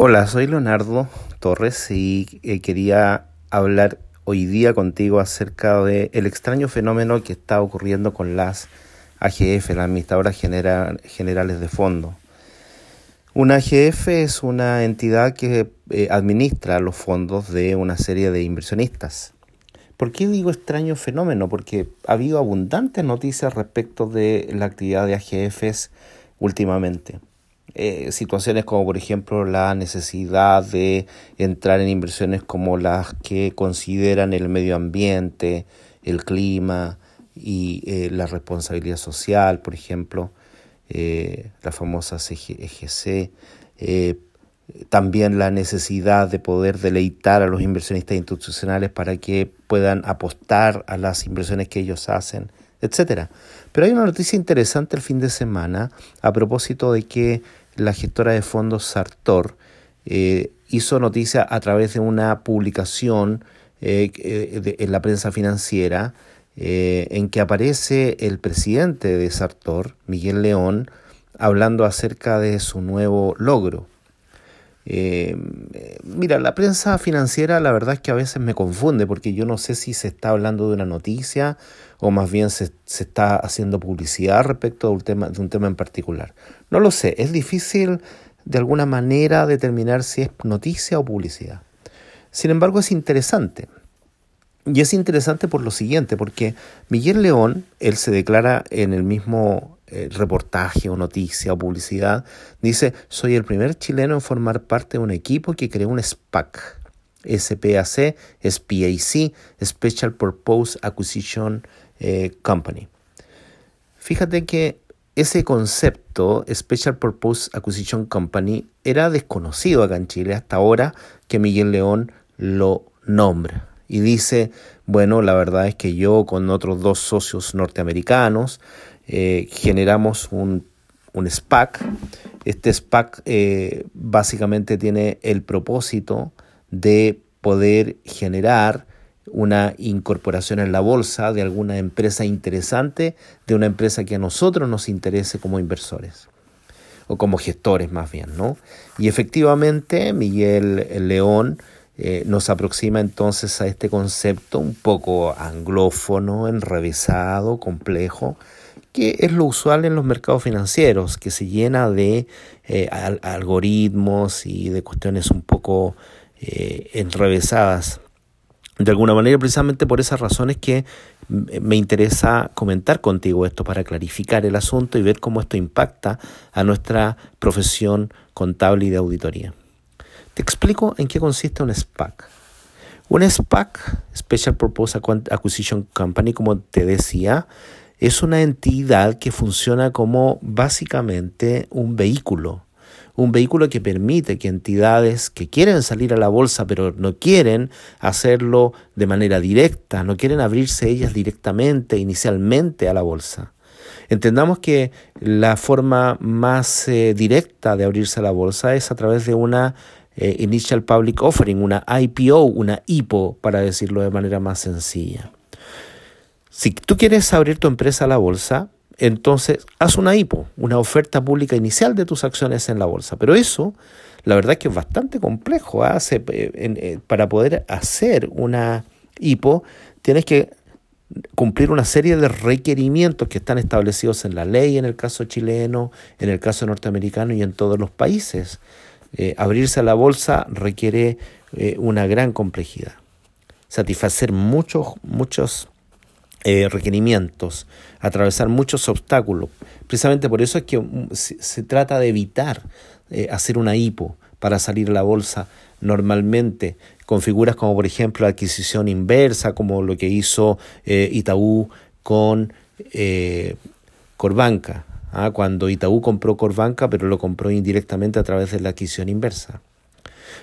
Hola, soy Leonardo Torres y eh, quería hablar hoy día contigo acerca del el extraño fenómeno que está ocurriendo con las AGF, las administradoras generales de fondo. Una AGF es una entidad que eh, administra los fondos de una serie de inversionistas. ¿Por qué digo extraño fenómeno? Porque ha habido abundantes noticias respecto de la actividad de AGFs últimamente. Eh, situaciones como por ejemplo la necesidad de entrar en inversiones como las que consideran el medio ambiente, el clima y eh, la responsabilidad social, por ejemplo, eh, la famosa EGC, también la necesidad de poder deleitar a los inversionistas institucionales para que puedan apostar a las inversiones que ellos hacen, etcétera. Pero hay una noticia interesante el fin de semana a propósito de que la gestora de fondos Sartor eh, hizo noticia a través de una publicación eh, eh, en la prensa financiera en que aparece el presidente de Sartor, Miguel León, hablando acerca de su nuevo logro. mira, la prensa financiera la verdad es que a veces me confunde porque yo no sé si se está hablando de una noticia o más bien se, está haciendo publicidad respecto de un, tema, de un tema en particular. No lo sé, es difícil de alguna manera determinar si es noticia o publicidad. Sin embargo, es interesante. Y es interesante por lo siguiente, porque Miguel León, él se declara en el mismo eh, reportaje o noticia o publicidad, dice, soy el primer chileno en formar parte de un equipo que creó un SPAC. SPAC, SPAC, Special Purpose Acquisition eh, company. Fíjate que ese concepto, Special Purpose Acquisition Company, era desconocido acá en Chile hasta ahora que Miguel León lo nombra. Y dice, bueno, la verdad es que yo con otros dos socios norteamericanos eh, generamos un, un, SPAC. Este SPAC eh, básicamente tiene el propósito de poder generar una incorporación en la bolsa de alguna empresa interesante, de una empresa que a nosotros nos interese como inversores o como gestores más bien, ¿no? Y efectivamente Miguel León eh, nos aproxima entonces a este concepto un poco anglófono, enrevesado, complejo, que es lo usual en los mercados financieros, que se llena de eh, algoritmos y de cuestiones un poco eh, enrevesadas de alguna manera, precisamente por esas razones que me interesa comentar contigo esto para clarificar el asunto y ver cómo esto impacta a nuestra profesión contable y de auditoría. Te explico en qué consiste un SPAC. Un SPAC, Special Purpose Acquisition Company, como te decía, es una entidad que funciona como básicamente un vehículo un vehículo que permite que entidades que quieren salir a la bolsa pero no quieren hacerlo de manera directa, no quieren abrirse ellas directamente, inicialmente a la bolsa. Entendamos que la forma más eh, directa de abrirse a la bolsa es a través de una eh, Initial Public Offering, una IPO, una IPO, para decirlo de manera más sencilla. Si tú quieres abrir tu empresa a la bolsa, entonces haz una IPO, una oferta pública inicial de tus acciones en la bolsa. Pero eso, la verdad es que es bastante complejo. ¿ah? Eh, eh, para poder hacer una IPO, tienes que cumplir una serie de requerimientos que están establecidos en la ley, en el caso chileno, en el caso norteamericano y en todos los países. Eh, abrirse a la bolsa requiere una gran complejidad. Satisfacer muchos, muchos eh, requerimientos, atravesar muchos obstáculos. Precisamente por eso es que mm, se, trata de evitar eh, hacer una hipo para salir a la bolsa normalmente con figuras como por ejemplo la adquisición inversa, como lo que hizo eh, Itaú con Corbanca, ¿ah? cuando Itaú compró Corbanca pero lo compró indirectamente a través de la adquisición inversa.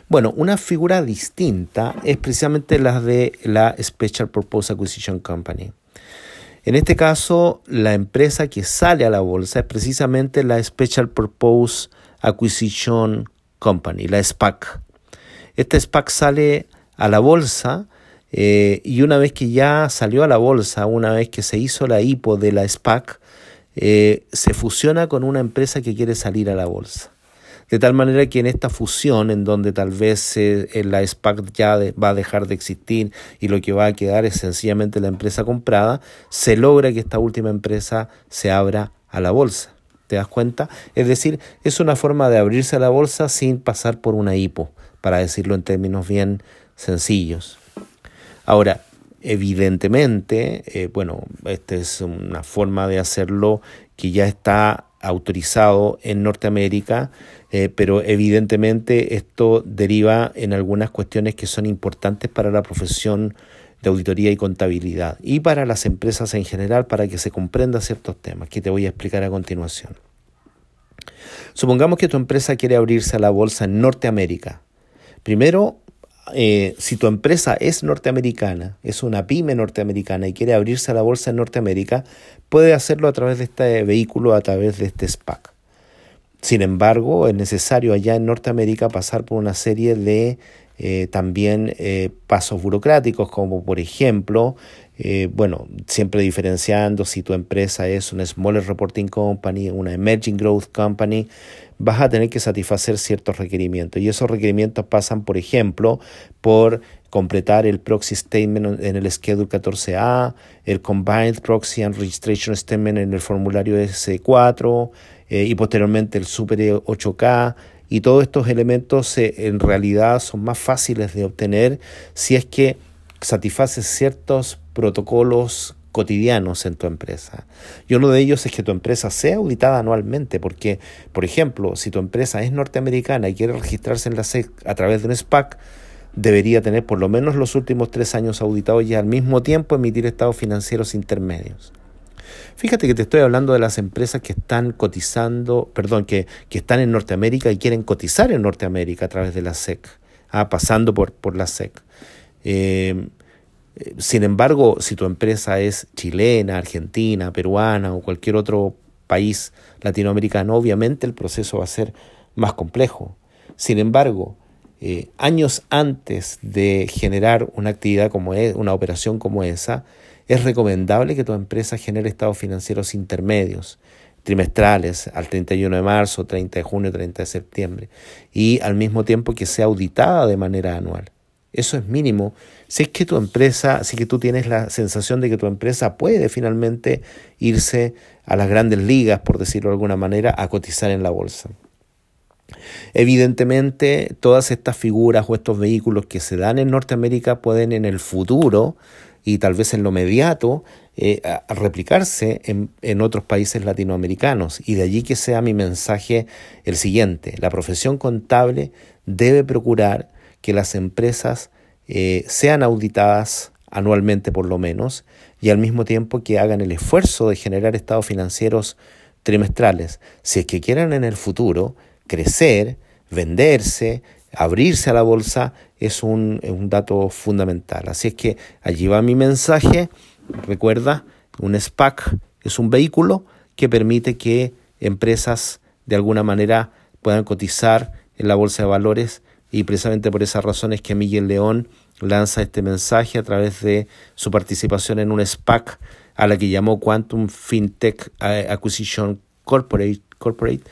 Bueno, una figura distinta es precisamente la de la Special Purpose Acquisition Company. En este caso, la empresa que sale a la bolsa es precisamente la Special Purpose Acquisition Company, la SPAC. Esta SPAC sale a la bolsa eh, y una vez que ya salió a la bolsa, una vez que se hizo la IPO de la SPAC, eh, se fusiona con una empresa que quiere salir a la bolsa. De tal manera que en esta fusión, en donde tal vez eh, la SPAC ya va a dejar de existir y lo que va a quedar es sencillamente la empresa comprada, se logra que esta última empresa se abra a la bolsa. ¿Te das cuenta? Es decir, es una forma de abrirse a la bolsa sin pasar por una hipo, para decirlo en términos bien sencillos. Ahora, evidentemente, eh, bueno, esta es una forma de hacerlo que ya está autorizado en Norteamérica, eh, pero evidentemente esto deriva en algunas cuestiones que son importantes para la profesión de auditoría y contabilidad y para las empresas en general para que se comprenda ciertos temas que te voy a explicar a continuación. Supongamos que tu empresa quiere abrirse a la bolsa en Norteamérica. Primero, eh, si tu empresa es norteamericana, es una pyme norteamericana y quiere abrirse a la bolsa en Norteamérica, puede hacerlo a través de este vehículo, a través de este SPAC. Sin embargo, es necesario allá en Norteamérica pasar por una serie de eh, también eh, pasos burocráticos, como por ejemplo, bueno, siempre diferenciando si tu empresa es una Smaller Reporting Company, una Emerging Growth Company, vas a tener que satisfacer ciertos requerimientos. Y esos requerimientos pasan, por ejemplo, por completar el proxy statement en el schedule 14A, el combined proxy and registration statement en el formulario S4 eh, y posteriormente el super 8K. Y todos estos elementos eh, en realidad son más fáciles de obtener si es que satisfaces ciertos protocolos cotidianos en tu empresa. Y uno de ellos es que tu empresa sea auditada anualmente, porque, por ejemplo, si tu empresa es norteamericana y quiere registrarse en la SEC a través de un SPAC, debería tener por lo menos los últimos tres años auditados y al mismo tiempo emitir estados financieros intermedios. Fíjate que te estoy hablando de las empresas que están cotizando, perdón, que, que están en Norteamérica y quieren cotizar en Norteamérica a través de la SEC, ah, pasando por, por la SEC. Eh, sin embargo, si tu empresa es chilena, argentina, peruana o cualquier otro país latinoamericano, obviamente el proceso va a ser más complejo. Sin embargo, eh, años antes de generar una actividad como es, una operación como esa, es recomendable que tu empresa genere estados financieros intermedios, trimestrales, al 31 de marzo, 30 de junio, 30 de septiembre, y al mismo tiempo que sea auditada de manera anual. Eso es mínimo. Si es que tu empresa, si que tú tienes la sensación de que tu empresa puede finalmente irse a las grandes ligas, por decirlo de alguna manera, a cotizar en la bolsa. Evidentemente, todas estas figuras o estos vehículos que se dan en Norteamérica pueden en el futuro y tal vez en lo inmediato eh, replicarse en, en otros países latinoamericanos. Y de allí que sea mi mensaje el siguiente. La profesión contable debe procurar que las empresas eh, sean auditadas anualmente por lo menos y al mismo tiempo que hagan el esfuerzo de generar estados financieros trimestrales. Si es que quieran en el futuro crecer, venderse, abrirse a la bolsa, es un, dato fundamental. Así es que allí va mi mensaje. Recuerda, un SPAC es un vehículo que permite que empresas de alguna manera puedan cotizar en la bolsa de valores y precisamente por esas razones que Miguel León lanza este mensaje a través de su participación en un SPAC a la que llamó Quantum FinTech Acquisition Corporate, Corporate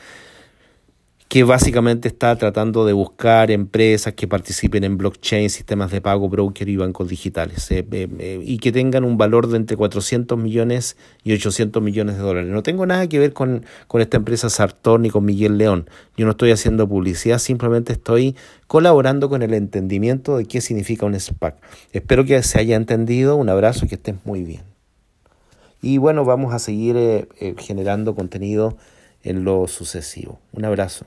que básicamente está tratando de buscar empresas que participen en blockchain, sistemas de pago, broker y bancos digitales, eh, eh, eh, y que tengan un valor de entre 400 millones y 800 millones de dólares. No tengo nada que ver con, con esta empresa Sartor ni con Miguel León. Yo no estoy haciendo publicidad, simplemente estoy colaborando con el entendimiento de qué significa un SPAC. Espero que se haya entendido. Un abrazo y que estés muy bien. Y bueno, vamos a seguir generando contenido en lo sucesivo. Un abrazo.